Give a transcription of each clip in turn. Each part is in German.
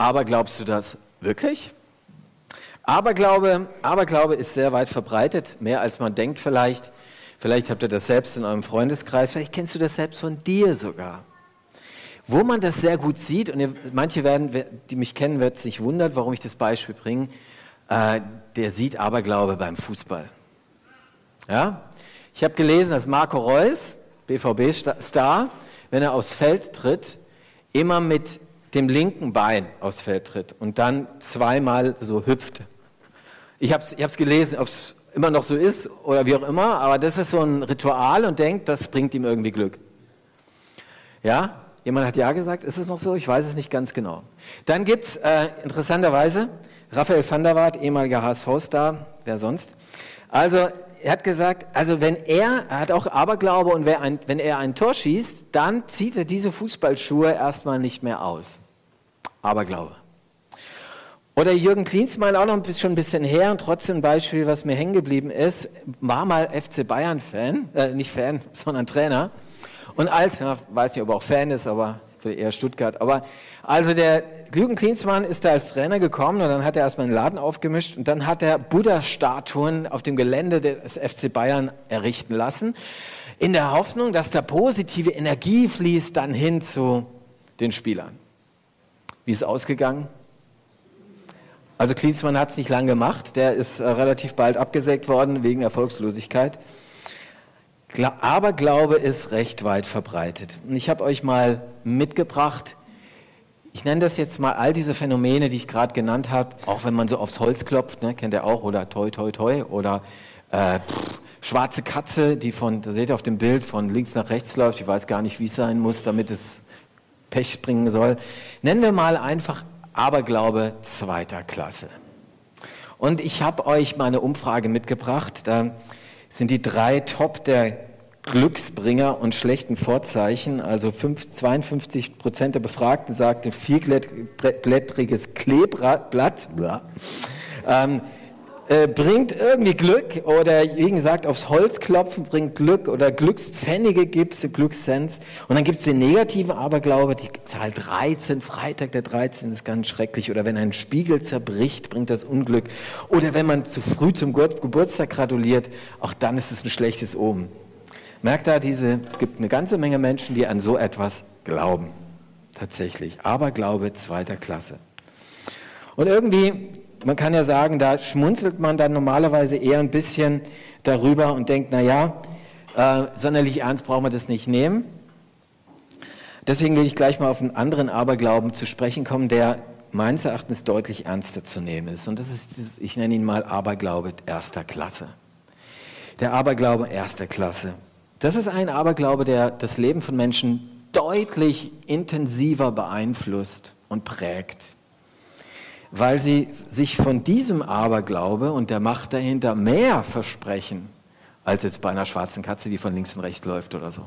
Aber glaubst du das wirklich? Aberglaube, Aberglaube ist sehr weit verbreitet, mehr als man denkt vielleicht. Vielleicht habt ihr das selbst in eurem Freundeskreis, vielleicht kennst du das selbst von dir sogar. Wo man das sehr gut sieht, und ihr, manche werden, die mich kennen, werden sich wundern, warum ich das Beispiel bringe, äh, der sieht Aberglaube beim Fußball. Ja? Ich habe gelesen, dass Marco Reus, BVB-Star, wenn er aufs Feld tritt, immer mit dem linken Bein aufs Feld tritt und dann zweimal so hüpft. Ich habe es ich gelesen, ob es immer noch so ist oder wie auch immer, aber das ist so ein Ritual und denkt, das bringt ihm irgendwie Glück. Ja, jemand hat ja gesagt, ist es noch so? Ich weiß es nicht ganz genau. Dann gibt es äh, interessanterweise Raphael van der Waart, ehemaliger HSV-Star, wer sonst. Also er hat gesagt, also wenn er, er hat auch Aberglaube und ein, wenn er ein Tor schießt, dann zieht er diese Fußballschuhe erstmal nicht mehr aus. Aberglaube. Oder Jürgen Klinsmann, auch noch ein bisschen, schon ein bisschen her und trotzdem ein Beispiel, was mir hängen geblieben ist, war mal FC Bayern-Fan, äh, nicht Fan, sondern Trainer. Und als, ja, weiß nicht, ob er auch Fan ist, aber eher Stuttgart, aber also der Jürgen Klinsmann ist da als Trainer gekommen und dann hat er erstmal einen Laden aufgemischt und dann hat er Buddha-Statuen auf dem Gelände des FC Bayern errichten lassen, in der Hoffnung, dass da positive Energie fließt dann hin zu den Spielern. Wie ist ausgegangen? Also Klinsmann hat es nicht lange gemacht, der ist äh, relativ bald abgesägt worden wegen Erfolgslosigkeit. Aber Glaube ist recht weit verbreitet. Und ich habe euch mal mitgebracht, ich nenne das jetzt mal all diese Phänomene, die ich gerade genannt habe, auch wenn man so aufs Holz klopft, ne, kennt ihr auch, oder toi, toi, toi, oder äh, pff, schwarze Katze, die von, da seht ihr auf dem Bild, von links nach rechts läuft, ich weiß gar nicht, wie es sein muss, damit es Pech bringen soll. Nennen wir mal einfach Aberglaube zweiter Klasse. Und ich habe euch mal eine Umfrage mitgebracht. Da sind die drei Top der Glücksbringer und schlechten Vorzeichen. Also 52 Prozent der Befragten sagten vielblättriges Kleeblatt. Ähm, äh, bringt irgendwie Glück oder wie gesagt aufs Holz klopfen bringt Glück oder Glückspfennige gibt es, Glückssens. Und dann gibt es den negativen Aberglaube, die Zahl 13, Freitag der 13 ist ganz schrecklich. Oder wenn ein Spiegel zerbricht, bringt das Unglück. Oder wenn man zu früh zum Geburtstag gratuliert, auch dann ist es ein schlechtes Omen. Merkt da diese, es gibt eine ganze Menge Menschen, die an so etwas glauben. Tatsächlich. Aberglaube zweiter Klasse. Und irgendwie man kann ja sagen, da schmunzelt man dann normalerweise eher ein bisschen darüber und denkt, naja, äh, sonderlich ernst brauchen wir das nicht nehmen. Deswegen will ich gleich mal auf einen anderen Aberglauben zu sprechen kommen, der meines Erachtens deutlich ernster zu nehmen ist. Und das ist, ich nenne ihn mal Aberglaube erster Klasse. Der Aberglaube erster Klasse. Das ist ein Aberglaube, der das Leben von Menschen deutlich intensiver beeinflusst und prägt. Weil sie sich von diesem Aberglaube und der Macht dahinter mehr versprechen, als jetzt bei einer schwarzen Katze, die von links und rechts läuft oder so.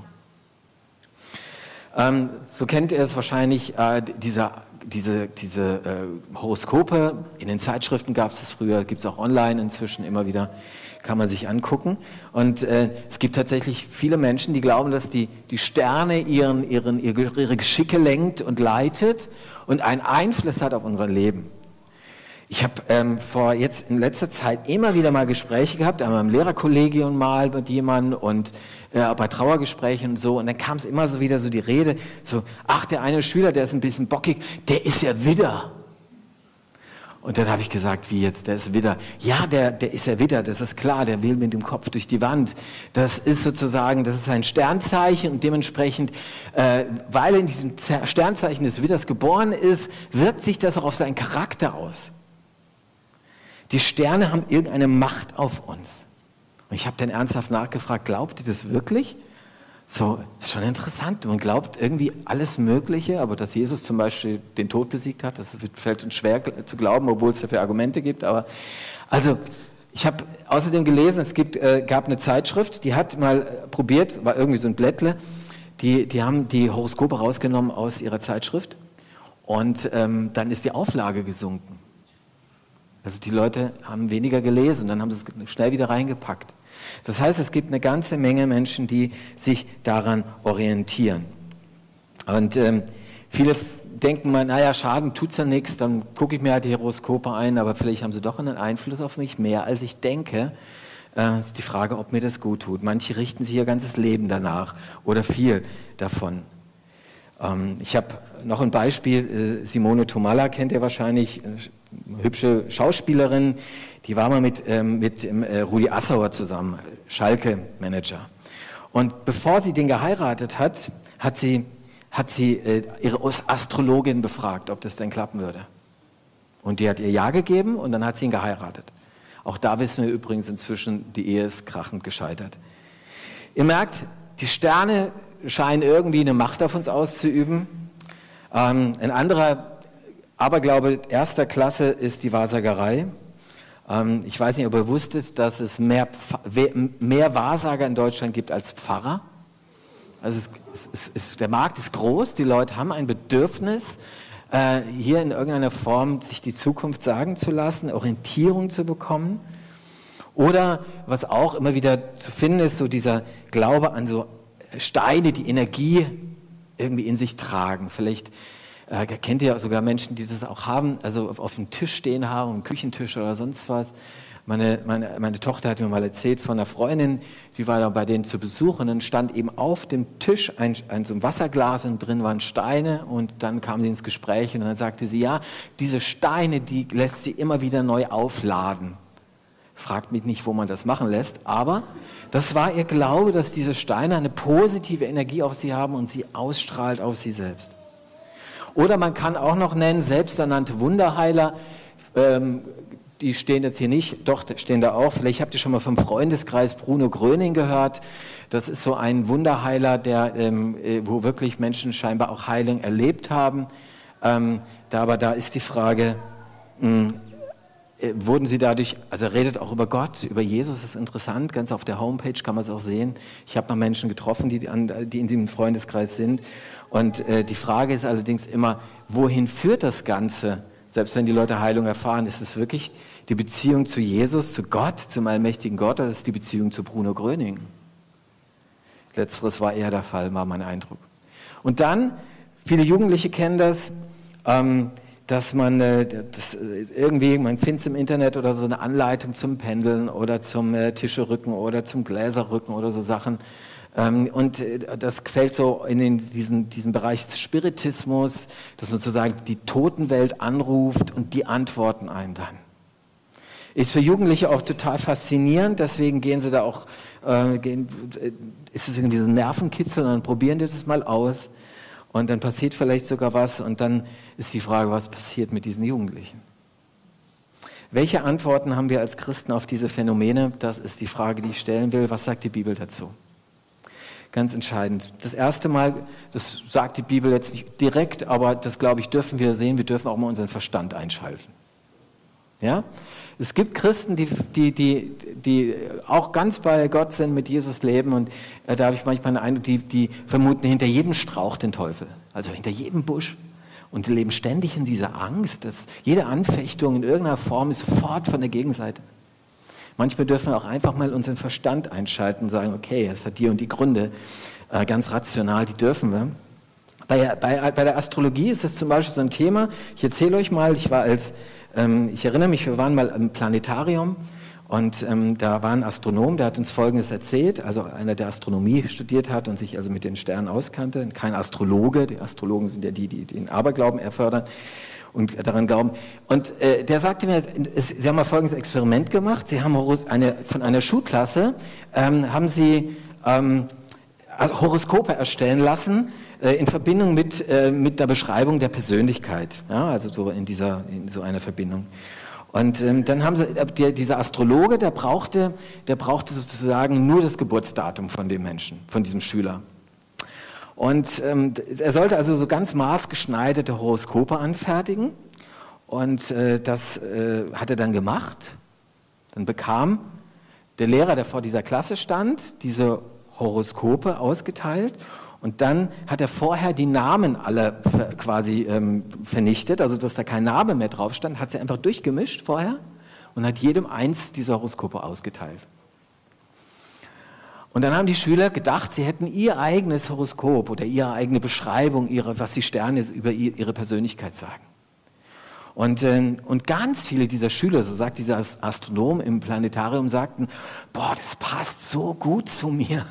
Ähm, so kennt ihr es wahrscheinlich, äh, diese, diese, diese äh, Horoskope, in den Zeitschriften gab es das früher, gibt es auch online inzwischen immer wieder, kann man sich angucken. Und äh, es gibt tatsächlich viele Menschen, die glauben, dass die, die Sterne ihren, ihren, ihre Geschicke lenkt und leitet und einen Einfluss hat auf unser Leben. Ich habe ähm, vor jetzt in letzter Zeit immer wieder mal Gespräche gehabt, einmal im Lehrerkollegium mal mit jemandem und äh, bei Trauergesprächen und so. Und dann kam es immer so wieder so die Rede, so, ach, der eine Schüler, der ist ein bisschen bockig, der ist ja Widder. Und dann habe ich gesagt, wie jetzt, der ist Widder. Ja, der, der ist ja Widder, das ist klar, der will mit dem Kopf durch die Wand. Das ist sozusagen, das ist ein Sternzeichen und dementsprechend, äh, weil er in diesem Sternzeichen des Widders geboren ist, wirkt sich das auch auf seinen Charakter aus. Die Sterne haben irgendeine Macht auf uns. Und ich habe dann ernsthaft nachgefragt, glaubt ihr das wirklich? So, ist schon interessant. Man glaubt irgendwie alles Mögliche, aber dass Jesus zum Beispiel den Tod besiegt hat, das fällt uns schwer zu glauben, obwohl es dafür Argumente gibt. Aber also, ich habe außerdem gelesen, es gibt, äh, gab eine Zeitschrift, die hat mal probiert, war irgendwie so ein Blättle, die, die haben die Horoskope rausgenommen aus ihrer Zeitschrift und ähm, dann ist die Auflage gesunken. Also die Leute haben weniger gelesen, dann haben sie es schnell wieder reingepackt. Das heißt, es gibt eine ganze Menge Menschen, die sich daran orientieren. Und ähm, viele denken mal, naja, Schaden tut ja nichts, dann gucke ich mir halt die Horoskope ein, aber vielleicht haben sie doch einen Einfluss auf mich, mehr als ich denke. Äh, ist die Frage, ob mir das gut tut. Manche richten sich ihr ganzes Leben danach oder viel davon. Ähm, ich habe noch ein Beispiel, äh, Simone Tomalla kennt ihr wahrscheinlich, äh, hübsche Schauspielerin, die war mal mit, ähm, mit äh, Rudi Assauer zusammen, Schalke-Manager. Und bevor sie den geheiratet hat, hat sie, hat sie äh, ihre Astrologin befragt, ob das denn klappen würde. Und die hat ihr Ja gegeben und dann hat sie ihn geheiratet. Auch da wissen wir übrigens inzwischen, die Ehe ist krachend gescheitert. Ihr merkt, die Sterne scheinen irgendwie eine Macht auf uns auszuüben. Ähm, ein anderer Aberglaube erster Klasse ist die Wahrsagerei. Ähm, ich weiß nicht, ob ihr wusstet, dass es mehr, mehr Wahrsager in Deutschland gibt als Pfarrer. Also es, es, es, der Markt ist groß, die Leute haben ein Bedürfnis, äh, hier in irgendeiner Form sich die Zukunft sagen zu lassen, Orientierung zu bekommen. Oder was auch immer wieder zu finden ist, so dieser Glaube an so Steine, die Energie irgendwie in sich tragen. Vielleicht äh, kennt ihr sogar Menschen, die das auch haben, also auf, auf dem Tisch stehen haben, am Küchentisch oder sonst was. Meine, meine, meine Tochter hat mir mal erzählt von einer Freundin, die war da bei denen zu Besuch und dann stand eben auf dem Tisch ein, ein, so ein Wasserglas und drin waren Steine und dann kam sie ins Gespräch und dann sagte sie, ja, diese Steine, die lässt sie immer wieder neu aufladen. Fragt mich nicht, wo man das machen lässt, aber das war ihr Glaube, dass diese Steine eine positive Energie auf sie haben und sie ausstrahlt auf sie selbst. Oder man kann auch noch nennen, selbsternannte Wunderheiler, ähm, die stehen jetzt hier nicht, doch stehen da auch. Vielleicht habt ihr schon mal vom Freundeskreis Bruno Gröning gehört. Das ist so ein Wunderheiler, der, ähm, äh, wo wirklich Menschen scheinbar auch Heilung erlebt haben. Ähm, da, aber da ist die Frage, mh, hm, wurden sie dadurch, also er redet auch über Gott, über Jesus, das ist interessant, ganz auf der Homepage kann man es auch sehen. Ich habe mal Menschen getroffen, die, die in diesem Freundeskreis sind. Und äh, die Frage ist allerdings immer, wohin führt das Ganze? Selbst wenn die Leute Heilung erfahren, ist es wirklich die Beziehung zu Jesus, zu Gott, zum allmächtigen Gott, oder ist es die Beziehung zu Bruno Gröning? Letzteres war eher der Fall, war mein Eindruck. Und dann, viele Jugendliche kennen das, ähm, dass man äh, das äh, irgendwie, man findet es im Internet oder so eine Anleitung zum Pendeln oder zum äh, Tischerücken oder zum Gläserrücken oder so Sachen. Ähm, und das fällt so in den, diesen, diesen Bereich Spiritismus, dass man sozusagen die Totenwelt anruft und die antworten einen dann. Ist für Jugendliche auch total faszinierend, deswegen gehen sie da auch, äh, gehen, ist es irgendwie so ein Nervenkitzel dann probieren die das mal aus und dann passiert vielleicht sogar was und dann ist die Frage, was passiert mit diesen Jugendlichen? Welche Antworten haben wir als Christen auf diese Phänomene? Das ist die Frage, die ich stellen will. Was sagt die Bibel dazu? Ganz entscheidend. Das erste Mal, das sagt die Bibel jetzt nicht direkt, aber das glaube ich, dürfen wir sehen, wir dürfen auch mal unseren Verstand einschalten. Ja? Es gibt Christen, die, die, die, die auch ganz bei Gott sind, mit Jesus leben und äh, da habe ich manchmal einen Eindruck, die, die vermuten hinter jedem Strauch den Teufel, also hinter jedem Busch und die leben ständig in dieser Angst, dass jede Anfechtung in irgendeiner Form ist sofort von der Gegenseite. Manchmal dürfen wir auch einfach mal unseren Verstand einschalten und sagen, okay, es hat die und die Gründe, äh, ganz rational, die dürfen wir. Bei, bei, bei der Astrologie ist es zum Beispiel so ein Thema, ich erzähle euch mal, ich war als, ähm, ich erinnere mich, wir waren mal im Planetarium und ähm, da war ein Astronom, der hat uns Folgendes erzählt, also einer, der Astronomie studiert hat und sich also mit den Sternen auskannte, kein Astrologe, die Astrologen sind ja die, die den Aberglauben erfördern und daran glauben. Und äh, der sagte mir, es, Sie haben mal folgendes Experiment gemacht. Sie haben eine, von einer Schulklasse ähm, haben Sie ähm, also Horoskope erstellen lassen in Verbindung mit, äh, mit der Beschreibung der Persönlichkeit. Ja, also so in, dieser, in so einer Verbindung. Und ähm, dann haben sie, äh, der, dieser Astrologe, der brauchte, der brauchte sozusagen nur das Geburtsdatum von dem Menschen, von diesem Schüler. Und ähm, er sollte also so ganz maßgeschneiderte Horoskope anfertigen. Und äh, das äh, hat er dann gemacht. Dann bekam der Lehrer, der vor dieser Klasse stand, diese Horoskope ausgeteilt. Und dann hat er vorher die Namen alle quasi ähm, vernichtet, also dass da kein Name mehr drauf stand, hat sie einfach durchgemischt vorher und hat jedem eins dieser Horoskope ausgeteilt. Und dann haben die Schüler gedacht, sie hätten ihr eigenes Horoskop oder ihre eigene Beschreibung, ihre, was die Sterne über ihre Persönlichkeit sagen. Und, äh, und ganz viele dieser Schüler, so sagt dieser Astronom im Planetarium, sagten, boah, das passt so gut zu mir.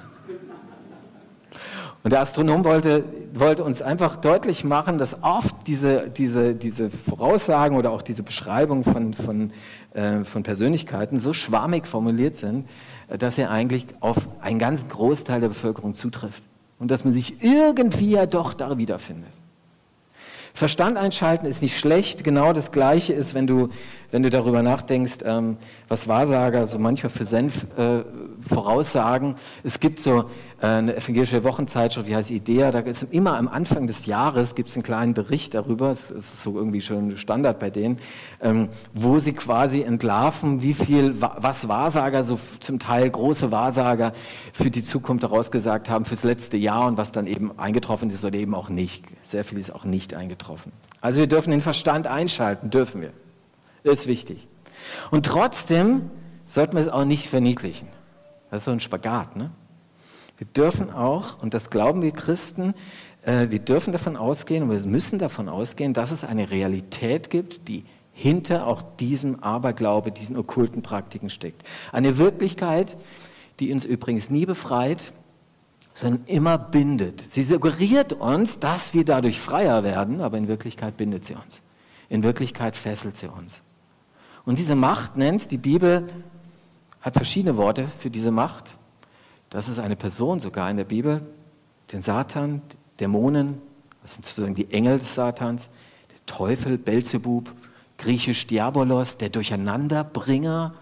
Und der Astronom wollte, wollte uns einfach deutlich machen, dass oft diese, diese, diese Voraussagen oder auch diese Beschreibungen von, von, äh, von Persönlichkeiten so schwammig formuliert sind, äh, dass er eigentlich auf einen ganz Großteil der Bevölkerung zutrifft. Und dass man sich irgendwie ja doch da wiederfindet. Verstand einschalten ist nicht schlecht. Genau das Gleiche ist, wenn du, wenn du darüber nachdenkst, ähm, was Wahrsager so manchmal für Senf äh, voraussagen. Es gibt so eine evangelische Wochenzeitschrift, die heißt Idea, da ist immer am Anfang des Jahres gibt es einen kleinen Bericht darüber, es ist so irgendwie schon Standard bei denen, ähm, wo sie quasi entlarven, wie viel, was Wahrsager, so zum Teil große Wahrsager für die Zukunft herausgesagt haben, fürs letzte Jahr und was dann eben eingetroffen ist oder eben auch nicht. Sehr viel ist auch nicht eingetroffen. Also wir dürfen den Verstand einschalten, dürfen wir. Das ist wichtig. Und trotzdem sollten wir es auch nicht verniedlichen. Das ist so ein Spagat, ne? Wir dürfen auch, und das glauben wir Christen, äh, wir dürfen davon ausgehen und wir müssen davon ausgehen, dass es eine Realität gibt, die hinter auch diesem Aberglaube, diesen okkulten Praktiken steckt. Eine Wirklichkeit, die uns übrigens nie befreit, sondern immer bindet. Sie suggeriert uns, dass wir dadurch freier werden, aber in Wirklichkeit bindet sie uns. In Wirklichkeit fesselt sie uns. Und diese Macht nennt die Bibel, hat verschiedene Worte für diese Macht. Das ist eine Person sogar in der Bibel, den Satan, Dämonen, das sind sozusagen die Engel des Satans, der Teufel, Belzebub, griechisch Diabolos, der Durcheinanderbringer,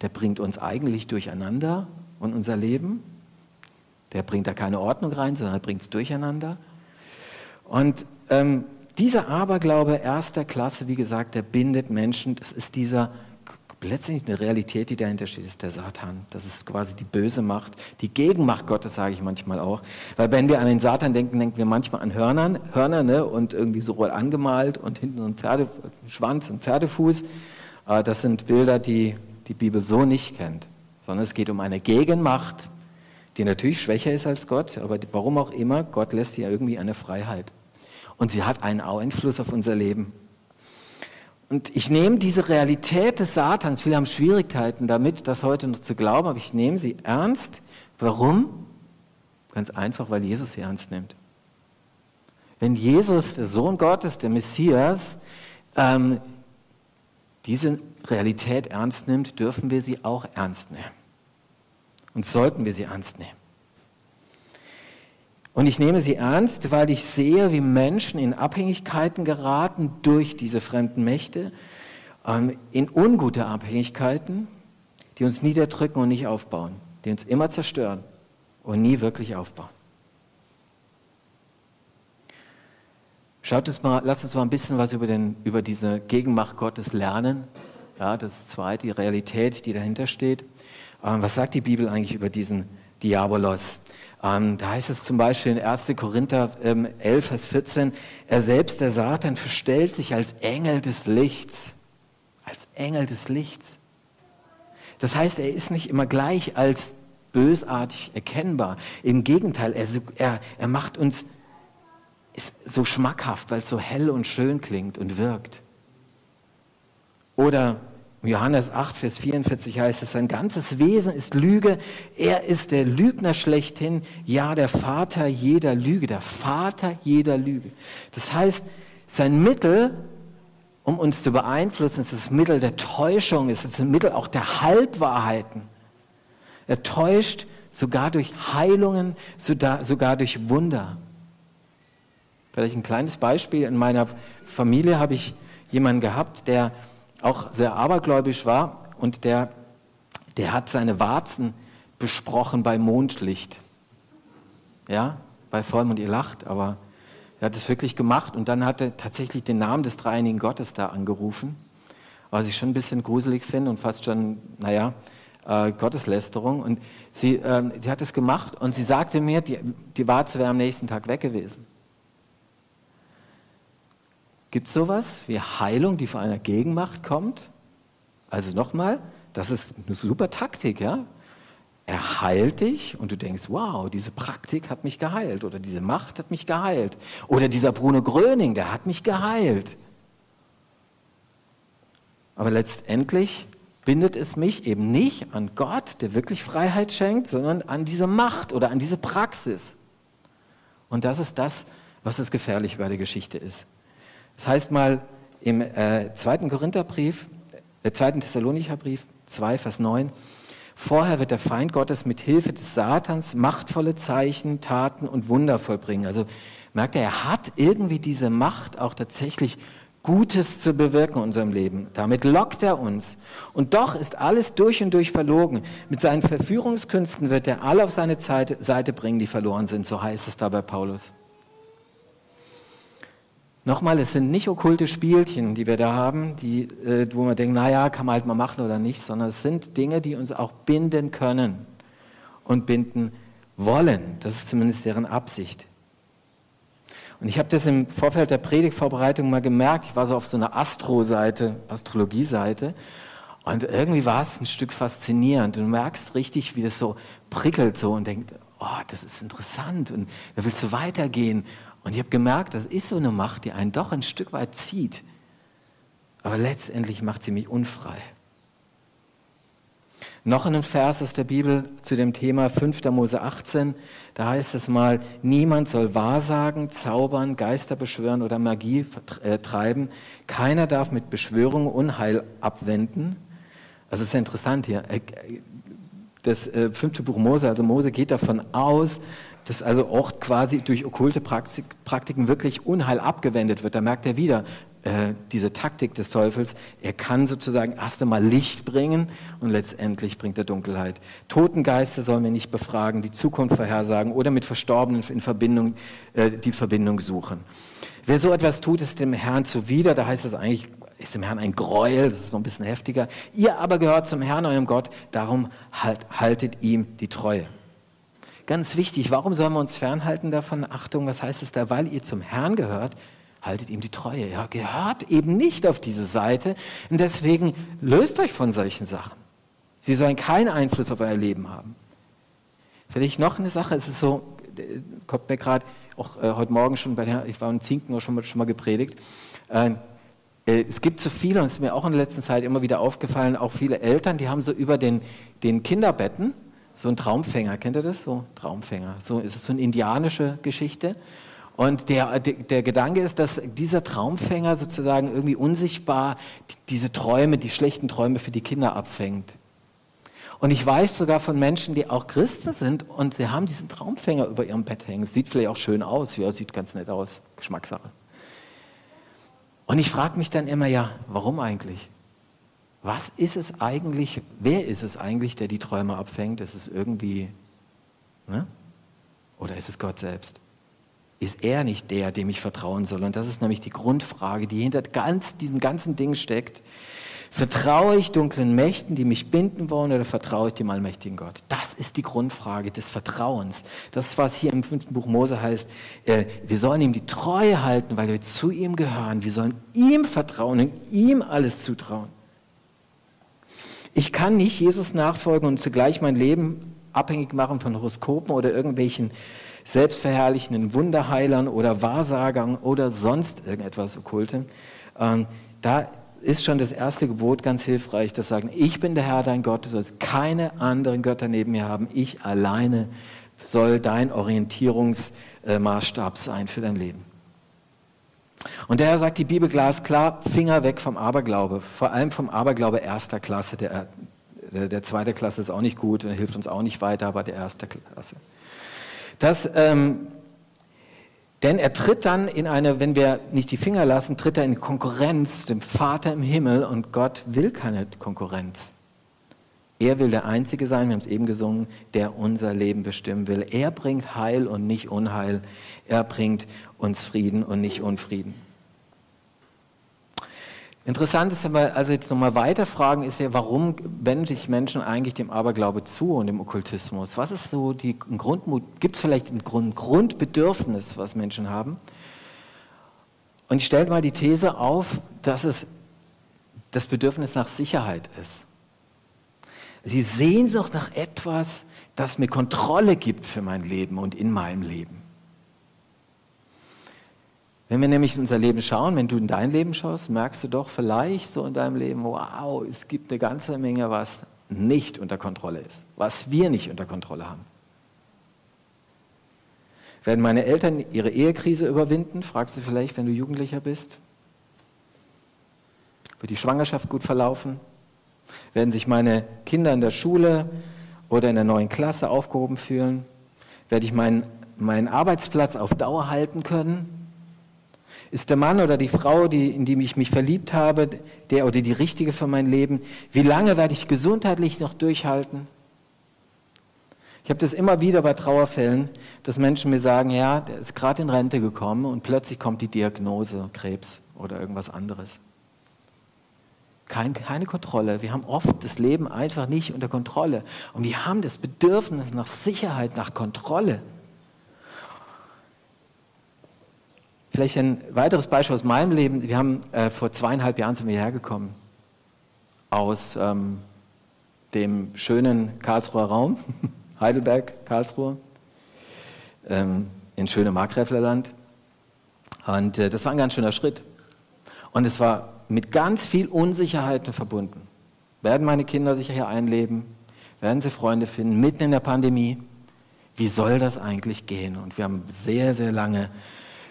der bringt uns eigentlich durcheinander und unser Leben. Der bringt da keine Ordnung rein, sondern bringt es durcheinander. Und ähm, dieser Aberglaube erster Klasse, wie gesagt, der bindet Menschen. Das ist dieser letztendlich eine Realität, die dahinter steht, ist der Satan. Das ist quasi die böse Macht, die Gegenmacht Gottes, sage ich manchmal auch. Weil wenn wir an den Satan denken, denken wir manchmal an Hörnern, Hörner ne, und irgendwie so roll angemalt und hinten so ein Pferde, Schwanz und Pferdefuß. Äh, das sind Bilder, die die Bibel so nicht kennt, sondern es geht um eine Gegenmacht, die natürlich schwächer ist als Gott, aber warum auch immer, Gott lässt sie ja irgendwie eine Freiheit. Und sie hat einen Einfluss auf unser Leben. Und ich nehme diese Realität des Satans, viele haben Schwierigkeiten damit, das heute noch zu glauben, aber ich nehme sie ernst. Warum? Ganz einfach, weil Jesus sie ernst nimmt. Wenn Jesus, der Sohn Gottes, der Messias, ähm, diese Realität ernst nimmt, dürfen wir sie auch ernst nehmen. Und sollten wir sie ernst nehmen. Und ich nehme sie ernst, weil ich sehe, wie Menschen in Abhängigkeiten geraten durch diese fremden Mächte, ähm, in ungute Abhängigkeiten, die uns niederdrücken und nicht aufbauen, die uns immer zerstören und nie wirklich aufbauen. Schaut es mal, lasst uns mal ein bisschen was über, den, über diese Gegenmacht Gottes lernen. Ja, das zweite, die Realität, die dahinter steht. Ähm, was sagt die Bibel eigentlich über diesen Diabolos? Ähm, da heißt es zum Beispiel in 1. Korinther ähm, 11, Vers 14, er selbst, der Satan, verstellt sich als Engel des Lichts. Als Engel des Lichts. Das heißt, er ist nicht immer gleich als bösartig erkennbar. Im Gegenteil, er, er, er macht uns so schmackhaft, weil es so hell und schön klingt und wirkt. Oder Johannes 8, Vers 44 heißt es, sein ganzes Wesen ist Lüge. Er ist der Lügner schlechthin, ja, der Vater jeder Lüge, der Vater jeder Lüge. Das heißt, sein Mittel, um uns zu beeinflussen, ist das Mittel der Täuschung, ist das Mittel auch der Halbwahrheiten. Er täuscht sogar durch Heilungen, sogar durch Wunder. Vielleicht ein kleines Beispiel. In meiner Familie habe ich jemanden gehabt, der auch sehr abergläubisch war und der, der hat seine Warzen besprochen bei Mondlicht. Ja, bei Vollmond, ihr lacht, aber er hat es wirklich gemacht und dann hat er tatsächlich den Namen des dreieinigen Gottes da angerufen, was ich schon ein bisschen gruselig finde und fast schon, naja, äh, Gotteslästerung. Und sie, äh, sie hat es gemacht und sie sagte mir, die, die Warze wäre am nächsten Tag weg gewesen. Gibt es sowas wie Heilung, die von einer Gegenmacht kommt? Also nochmal, das ist eine super Taktik, ja? er heilt dich und du denkst, wow, diese Praktik hat mich geheilt oder diese Macht hat mich geheilt oder dieser Bruno Gröning, der hat mich geheilt. Aber letztendlich bindet es mich eben nicht an Gott, der wirklich Freiheit schenkt, sondern an diese Macht oder an diese Praxis. Und das ist das, was das Gefährliche bei der Geschichte ist. Das heißt mal im äh, zweiten Korintherbrief, äh, zweiten Thessalonicher Brief 2, Vers 9, Vorher wird der Feind Gottes mit Hilfe des Satans machtvolle Zeichen, Taten und Wunder vollbringen. Also merkt er, er hat irgendwie diese Macht auch tatsächlich Gutes zu bewirken in unserem Leben. Damit lockt er uns. Und doch ist alles durch und durch verlogen. Mit seinen Verführungskünsten wird er alle auf seine Seite bringen, die verloren sind. So heißt es da bei Paulus. Nochmal, es sind nicht okkulte Spielchen, die wir da haben, die, äh, wo man denkt, naja, kann man halt mal machen oder nicht, sondern es sind Dinge, die uns auch binden können und binden wollen. Das ist zumindest deren Absicht. Und ich habe das im Vorfeld der Predigtvorbereitung mal gemerkt. Ich war so auf so einer Astro-Seite, Astrologie-Seite. Und irgendwie war es ein Stück faszinierend. Du merkst richtig, wie das so prickelt so und denkt, oh, das ist interessant. Und da willst du weitergehen. Und ich habe gemerkt, das ist so eine Macht, die einen doch ein Stück weit zieht. Aber letztendlich macht sie mich unfrei. Noch ein Vers aus der Bibel zu dem Thema 5. Mose 18. Da heißt es mal, niemand soll Wahrsagen, zaubern, Geister beschwören oder Magie äh, treiben. Keiner darf mit Beschwörung Unheil abwenden. Also es ist interessant hier. Äh, das äh, fünfte Buch Mose, also Mose geht davon aus, dass also auch quasi durch okkulte Praktiken wirklich Unheil abgewendet wird. Da merkt er wieder äh, diese Taktik des Teufels. Er kann sozusagen erst einmal Licht bringen und letztendlich bringt er Dunkelheit. Totengeister sollen wir nicht befragen, die Zukunft vorhersagen oder mit Verstorbenen in Verbindung, äh, die Verbindung suchen. Wer so etwas tut, ist dem Herrn zuwider. Da heißt es eigentlich, ist dem Herrn ein Gräuel, das ist noch ein bisschen heftiger. Ihr aber gehört zum Herrn, eurem Gott, darum halt, haltet ihm die Treue. Ganz wichtig, warum sollen wir uns fernhalten davon? Achtung, was heißt es da? Weil ihr zum Herrn gehört, haltet ihm die Treue. Ja, gehört eben nicht auf diese Seite. Und deswegen löst euch von solchen Sachen. Sie sollen keinen Einfluss auf euer Leben haben. Vielleicht noch eine Sache, es ist so, kommt mir gerade auch äh, heute Morgen schon bei der, ich war in Zinken schon mal, schon mal gepredigt. Äh, äh, es gibt so viele, und es ist mir auch in der letzten Zeit immer wieder aufgefallen, auch viele Eltern, die haben so über den, den Kinderbetten, so ein Traumfänger, kennt ihr das? So Traumfänger. So ist es so eine indianische Geschichte. Und der, der, Gedanke ist, dass dieser Traumfänger sozusagen irgendwie unsichtbar diese Träume, die schlechten Träume für die Kinder abfängt. Und ich weiß sogar von Menschen, die auch Christen sind und sie haben diesen Traumfänger über ihrem Bett hängen. Sieht vielleicht auch schön aus, ja, sieht ganz nett aus, Geschmackssache. Und ich frage mich dann immer, ja, warum eigentlich? Was ist es eigentlich, wer ist es eigentlich, der die Träume abfängt? Ist es irgendwie, ne? oder ist es Gott selbst? Ist er nicht der, dem ich vertrauen soll? Und das ist nämlich die Grundfrage, die hinter ganz, diesem ganzen Ding steckt. Vertraue ich dunklen Mächten, die mich binden wollen, oder vertraue ich dem allmächtigen Gott? Das ist die Grundfrage des Vertrauens. Das, was hier im fünften Buch Mose heißt, äh, wir sollen ihm die Treue halten, weil wir zu ihm gehören. Wir sollen ihm vertrauen und ihm alles zutrauen. Ich kann nicht Jesus nachfolgen und zugleich mein Leben abhängig machen von Horoskopen oder irgendwelchen selbstverherrlichenden Wunderheilern oder Wahrsagern oder sonst irgendetwas Okkultem. Ähm, da ist schon das erste Gebot ganz hilfreich, das sagen, ich bin der Herr, dein Gott, du sollst keine anderen Götter neben mir haben, ich alleine soll dein Orientierungsmaßstab sein für dein Leben. Und daher sagt die Bibel glasklar, Finger weg vom Aberglaube, vor allem vom Aberglaube erster Klasse. Der, der, der zweite Klasse ist auch nicht gut und hilft uns auch nicht weiter, aber der erste Klasse. Das, ähm, denn er tritt dann in eine, wenn wir nicht die Finger lassen, tritt er in Konkurrenz dem Vater im Himmel und Gott will keine Konkurrenz. Er will der Einzige sein, wir haben es eben gesungen, der unser Leben bestimmen will. Er bringt Heil und nicht Unheil. Er bringt uns Frieden und nicht Unfrieden. Interessant ist, wenn wir also jetzt nochmal weiterfragen, ist ja, warum wenden sich Menschen eigentlich dem Aberglaube zu und dem Okkultismus? Was ist so die Grundmut? Gibt es vielleicht ein Grund, Grundbedürfnis, was Menschen haben? Und ich stelle mal die These auf, dass es das Bedürfnis nach Sicherheit ist. Sie sehen sich nach etwas, das mir Kontrolle gibt für mein Leben und in meinem Leben. Wenn wir nämlich in unser Leben schauen, wenn du in dein Leben schaust, merkst du doch vielleicht so in deinem Leben, wow, es gibt eine ganze Menge, was nicht unter Kontrolle ist, was wir nicht unter Kontrolle haben. Werden meine Eltern ihre Ehekrise überwinden? Fragst du vielleicht, wenn du Jugendlicher bist. Wird die Schwangerschaft gut verlaufen? Werden sich meine Kinder in der Schule oder in der neuen Klasse aufgehoben fühlen? Werde ich meinen, meinen Arbeitsplatz auf Dauer halten können? Ist der Mann oder die Frau, die, in die ich mich verliebt habe, der oder die richtige für mein Leben? Wie lange werde ich gesundheitlich noch durchhalten? Ich habe das immer wieder bei Trauerfällen, dass Menschen mir sagen, ja, der ist gerade in Rente gekommen und plötzlich kommt die Diagnose, Krebs oder irgendwas anderes. Kein, keine Kontrolle. Wir haben oft das Leben einfach nicht unter Kontrolle. Und wir haben das Bedürfnis nach Sicherheit, nach Kontrolle. Vielleicht ein weiteres Beispiel aus meinem Leben. Wir haben äh, vor zweieinhalb Jahren sind wir hergekommen aus ähm, dem schönen Karlsruher Raum, Heidelberg, Karlsruhe, ähm, in schöne Markgräflerland. Und äh, das war ein ganz schöner Schritt. Und es war mit ganz viel Unsicherheiten verbunden. Werden meine Kinder sich hier einleben? Werden sie Freunde finden? Mitten in der Pandemie? Wie soll das eigentlich gehen? Und wir haben sehr, sehr lange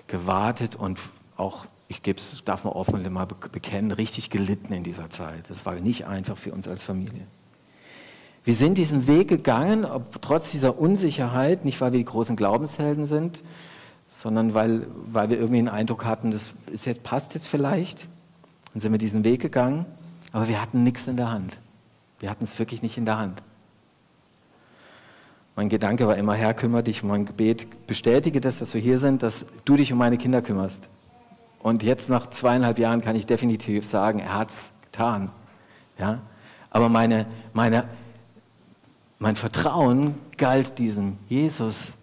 gewartet und auch, ich geb's, darf man offen mal bekennen, richtig gelitten in dieser Zeit. Das war nicht einfach für uns als Familie. Wir sind diesen Weg gegangen, ob, trotz dieser Unsicherheit, nicht weil wir die großen Glaubenshelden sind, sondern weil, weil wir irgendwie den Eindruck hatten, das ist jetzt, passt jetzt vielleicht. Und sind wir diesen Weg gegangen, aber wir hatten nichts in der Hand. Wir hatten es wirklich nicht in der Hand. Mein Gedanke war immer, Herr, kümmere dich um mein Gebet, bestätige das, dass wir hier sind, dass du dich um meine Kinder kümmerst. Und jetzt nach zweieinhalb Jahren kann ich definitiv sagen, er hat es getan. Ja? Aber meine, meine, mein Vertrauen galt diesem Jesus.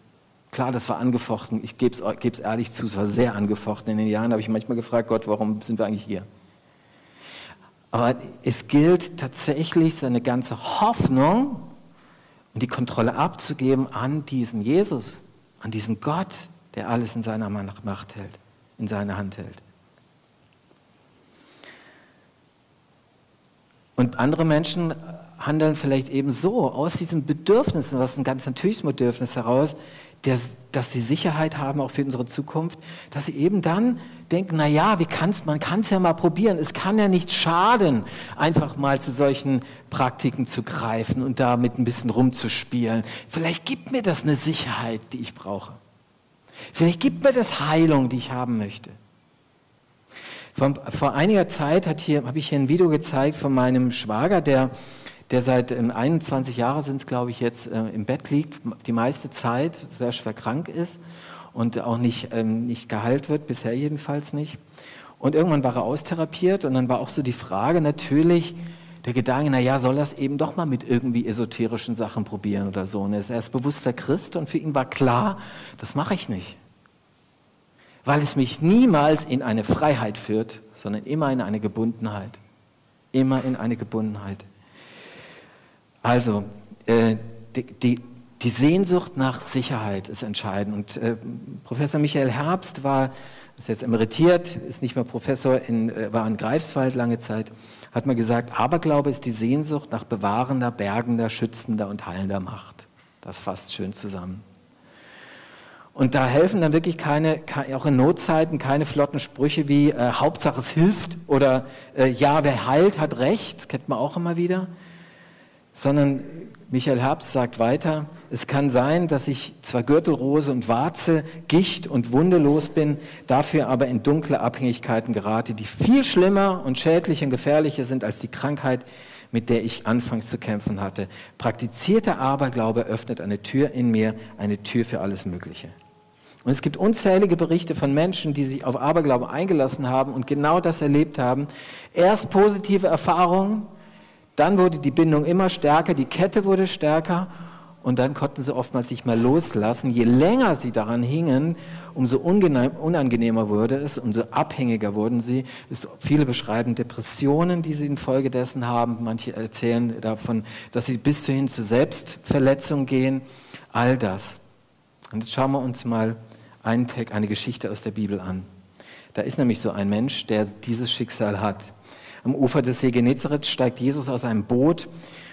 Klar, das war angefochten. Ich gebe es ehrlich zu, es war sehr angefochten. In den Jahren habe ich manchmal gefragt, Gott, warum sind wir eigentlich hier? Aber es gilt tatsächlich, seine ganze Hoffnung und die Kontrolle abzugeben an diesen Jesus, an diesen Gott, der alles in seiner Macht hält, in seiner Hand hält. Und andere Menschen handeln vielleicht eben so aus diesem Bedürfnis, was ein ganz natürliches Bedürfnis heraus, dass, dass sie Sicherheit haben auch für unsere Zukunft, dass sie eben dann denken, na ja, wie kann's, man kann es ja mal probieren. Es kann ja nicht schaden, einfach mal zu solchen Praktiken zu greifen und damit ein bisschen rumzuspielen. Vielleicht gibt mir das eine Sicherheit, die ich brauche. Vielleicht gibt mir das Heilung, die ich haben möchte. Vor, vor einiger Zeit habe ich hier ein Video gezeigt von meinem Schwager, der der seit 21 ähm, Jahren sind es, glaube ich, jetzt äh, im Bett liegt, die meiste Zeit sehr schwer krank ist und auch nicht, ähm, nicht geheilt wird, bisher jedenfalls nicht. Und irgendwann war er austherapiert und dann war auch so die Frage natürlich, der Gedanke, na ja, soll er es eben doch mal mit irgendwie esoterischen Sachen probieren oder so. Und er ist erst bewusster Christ und für ihn war klar, das mache ich nicht. Weil es mich niemals in eine Freiheit führt, sondern immer in eine Gebundenheit. Immer in eine Gebundenheit. Also, äh, die, die, die, Sehnsucht nach Sicherheit ist entscheidend. Und äh, Professor Michael Herbst war, ist jetzt emeritiert, ist nicht mehr Professor, in, äh, war in Greifswald lange Zeit, hat mal gesagt, Aberglaube ist die Sehnsucht nach bewahrender, bergender, schützender und heilender Macht. Das fasst schön zusammen. Und da helfen dann wirklich keine, auch in Notzeiten, keine flotten Sprüche wie äh, Hauptsache es hilft oder äh, ja, wer heilt, hat recht, das kennt man auch immer wieder, sondern Michael Herbst sagt weiter, es kann sein, dass ich zwar Gürtelrose und Warze, Gicht und Wunde los bin, dafür aber in dunkle Abhängigkeiten gerate, die viel schlimmer und schädlicher und gefährlicher sind als die Krankheit, mit der ich anfangs zu kämpfen hatte. Praktizierter Aberglaube öffnet eine Tür in mir, eine Tür für alles Mögliche. Und es gibt unzählige Berichte von Menschen, die sich auf Aberglaube eingelassen haben und genau das erlebt haben. Erst positive Erfahrungen, dann wurde die Bindung immer stärker, die Kette wurde stärker und dann konnten sie oftmals nicht mehr loslassen. Je länger sie daran hingen, umso unangenehmer wurde es, umso abhängiger wurden sie. Es, viele beschreiben Depressionen, die sie infolgedessen haben. Manche erzählen davon, dass sie bis hin zu Selbstverletzung gehen. All das. Und jetzt schauen wir uns mal einen Tag, eine Geschichte aus der Bibel an. Da ist nämlich so ein Mensch, der dieses Schicksal hat. Am Ufer des See Genezareth steigt Jesus aus einem Boot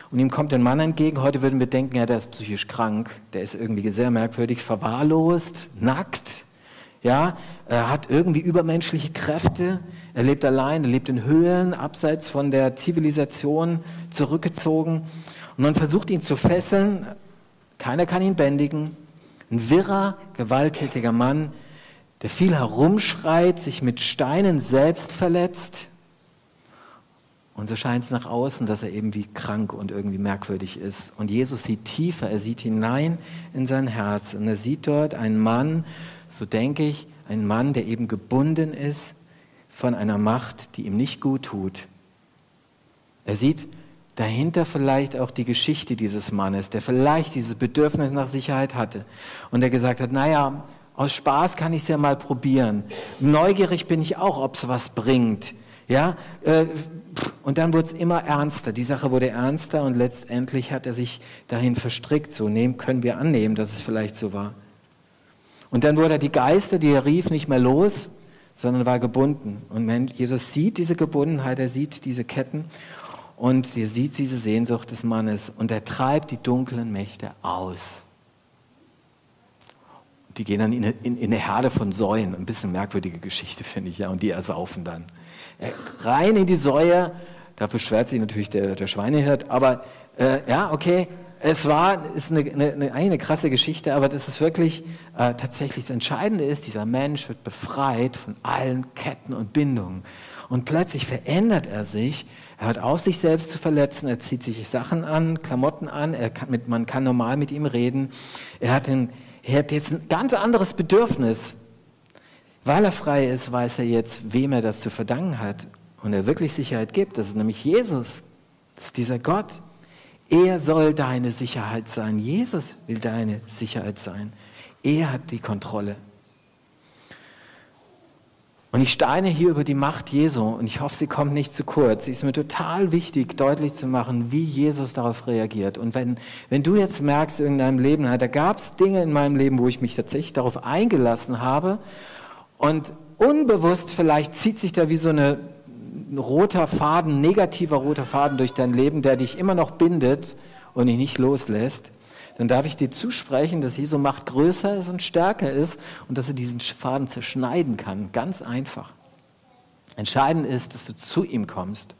und ihm kommt ein Mann entgegen. Heute würden wir denken, ja, der ist psychisch krank, der ist irgendwie sehr merkwürdig, verwahrlost, nackt, ja, er hat irgendwie übermenschliche Kräfte. Er lebt allein, er lebt in Höhlen, abseits von der Zivilisation, zurückgezogen. Und man versucht ihn zu fesseln. Keiner kann ihn bändigen. Ein wirrer, gewalttätiger Mann, der viel herumschreit, sich mit Steinen selbst verletzt. Und so scheint es nach außen, dass er eben wie krank und irgendwie merkwürdig ist. Und Jesus sieht tiefer, er sieht hinein in sein Herz und er sieht dort einen Mann, so denke ich, einen Mann, der eben gebunden ist von einer Macht, die ihm nicht gut tut. Er sieht dahinter vielleicht auch die Geschichte dieses Mannes, der vielleicht dieses Bedürfnis nach Sicherheit hatte und der gesagt hat, naja, aus Spaß kann ich es ja mal probieren. Neugierig bin ich auch, ob es was bringt. Ja, äh, und dann wurde es immer ernster. Die Sache wurde ernster und letztendlich hat er sich dahin verstrickt. So nehmen können wir annehmen, dass es vielleicht so war. Und dann wurde er die Geister, die er rief, nicht mehr los, sondern war gebunden. Und Jesus sieht diese Gebundenheit, er sieht diese Ketten und er sieht diese Sehnsucht des Mannes und er treibt die dunklen Mächte aus. Die gehen dann in eine, in, in eine Herde von Säuen. Ein bisschen merkwürdige Geschichte, finde ich, ja. Und die ersaufen dann. Rein in die Säue, da beschwert sich natürlich der, der Schweinehirt, aber äh, ja, okay, es war, ist eine, eine, eine, krasse Geschichte, aber das ist wirklich äh, tatsächlich das Entscheidende ist, dieser Mensch wird befreit von allen Ketten und Bindungen. Und plötzlich verändert er sich. Er hört auf, sich selbst zu verletzen. Er zieht sich Sachen an, Klamotten an. Kann mit, man kann normal mit ihm reden. Er hat, ein, er hat jetzt ein ganz anderes Bedürfnis. Weil er frei ist, weiß er jetzt, wem er das zu verdanken hat. Und er wirklich Sicherheit gibt. Das ist nämlich Jesus. Das ist dieser Gott. Er soll deine Sicherheit sein. Jesus will deine Sicherheit sein. Er hat die Kontrolle. Und ich steine hier über die Macht Jesu und ich hoffe, sie kommt nicht zu kurz. Sie ist mir total wichtig, deutlich zu machen, wie Jesus darauf reagiert. Und wenn, wenn du jetzt merkst in deinem Leben, da gab es Dinge in meinem Leben, wo ich mich tatsächlich darauf eingelassen habe und unbewusst vielleicht zieht sich da wie so eine roter Faden, negativer roter Faden durch dein Leben, der dich immer noch bindet und dich nicht loslässt, dann darf ich dir zusprechen, dass Jesu Macht größer ist und stärker ist und dass er diesen Faden zerschneiden kann. Ganz einfach. Entscheidend ist, dass du zu ihm kommst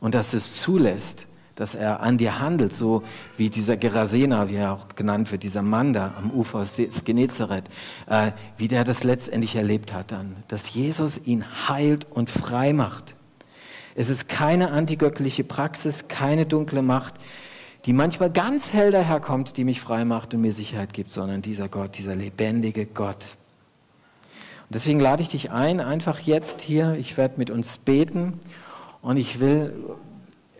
und dass es zulässt, dass er an dir handelt, so wie dieser Gerasena, wie er auch genannt wird, dieser Mann da am Ufer des Genezareth, äh, wie der das letztendlich erlebt hat dann, dass Jesus ihn heilt und frei macht. Es ist keine antigöttliche Praxis, keine dunkle Macht, die manchmal ganz hell daherkommt, die mich frei macht und mir Sicherheit gibt, sondern dieser Gott, dieser lebendige Gott. Und deswegen lade ich dich ein, einfach jetzt hier, ich werde mit uns beten und ich will,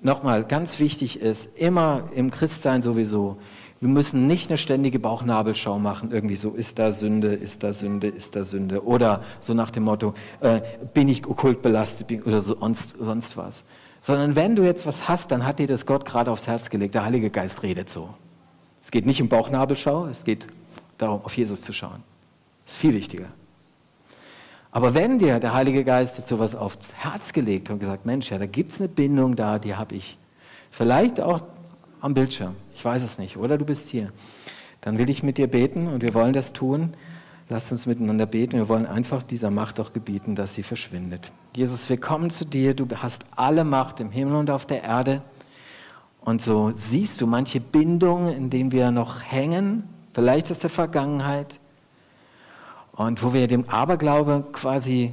nochmal, ganz wichtig ist, immer im Christsein sowieso, wir müssen nicht eine ständige Bauchnabelschau machen, irgendwie so, ist da Sünde, ist da Sünde, ist da Sünde. Oder so nach dem Motto, äh, bin ich okkult belastet oder so, sonst, sonst was. Sondern wenn du jetzt was hast, dann hat dir das Gott gerade aufs Herz gelegt. Der Heilige Geist redet so. Es geht nicht um Bauchnabelschau, es geht darum, auf Jesus zu schauen. Das ist viel wichtiger. Aber wenn dir der Heilige Geist jetzt sowas aufs Herz gelegt und gesagt, Mensch, ja, da gibt es eine Bindung da, die habe ich. Vielleicht auch am Bildschirm. Ich weiß es nicht. Oder du bist hier. Dann will ich mit dir beten und wir wollen das tun. Lasst uns miteinander beten. Wir wollen einfach dieser Macht auch gebieten, dass sie verschwindet. Jesus, wir kommen zu dir. Du hast alle Macht im Himmel und auf der Erde. Und so siehst du manche Bindungen, in denen wir noch hängen, vielleicht aus der Vergangenheit. Und wo wir dem Aberglaube quasi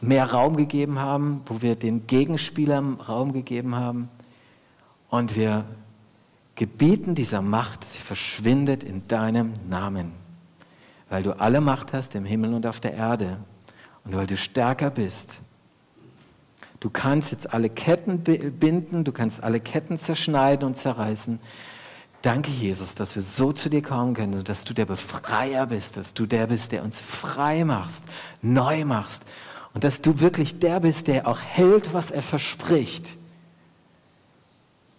mehr Raum gegeben haben, wo wir den Gegenspielern Raum gegeben haben. Und wir gebieten dieser Macht, sie verschwindet in deinem Namen, weil du alle Macht hast im Himmel und auf der Erde und weil du stärker bist. Du kannst jetzt alle Ketten binden, du kannst alle Ketten zerschneiden und zerreißen. Danke, Jesus, dass wir so zu dir kommen können, dass du der Befreier bist, dass du der bist, der uns frei machst, neu machst und dass du wirklich der bist, der auch hält, was er verspricht.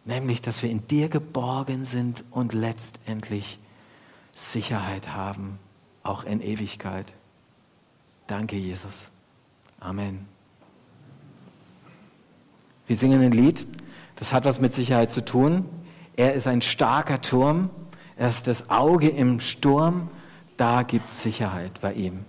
Nämlich, dass wir in dir geborgen sind und letztendlich Sicherheit haben, auch in Ewigkeit. Danke, Jesus. Amen. Wir singen ein Lied, das hat was mit Sicherheit zu tun. Er ist ein starker Turm. Er ist das Auge im Sturm. Da gibt es Sicherheit bei ihm.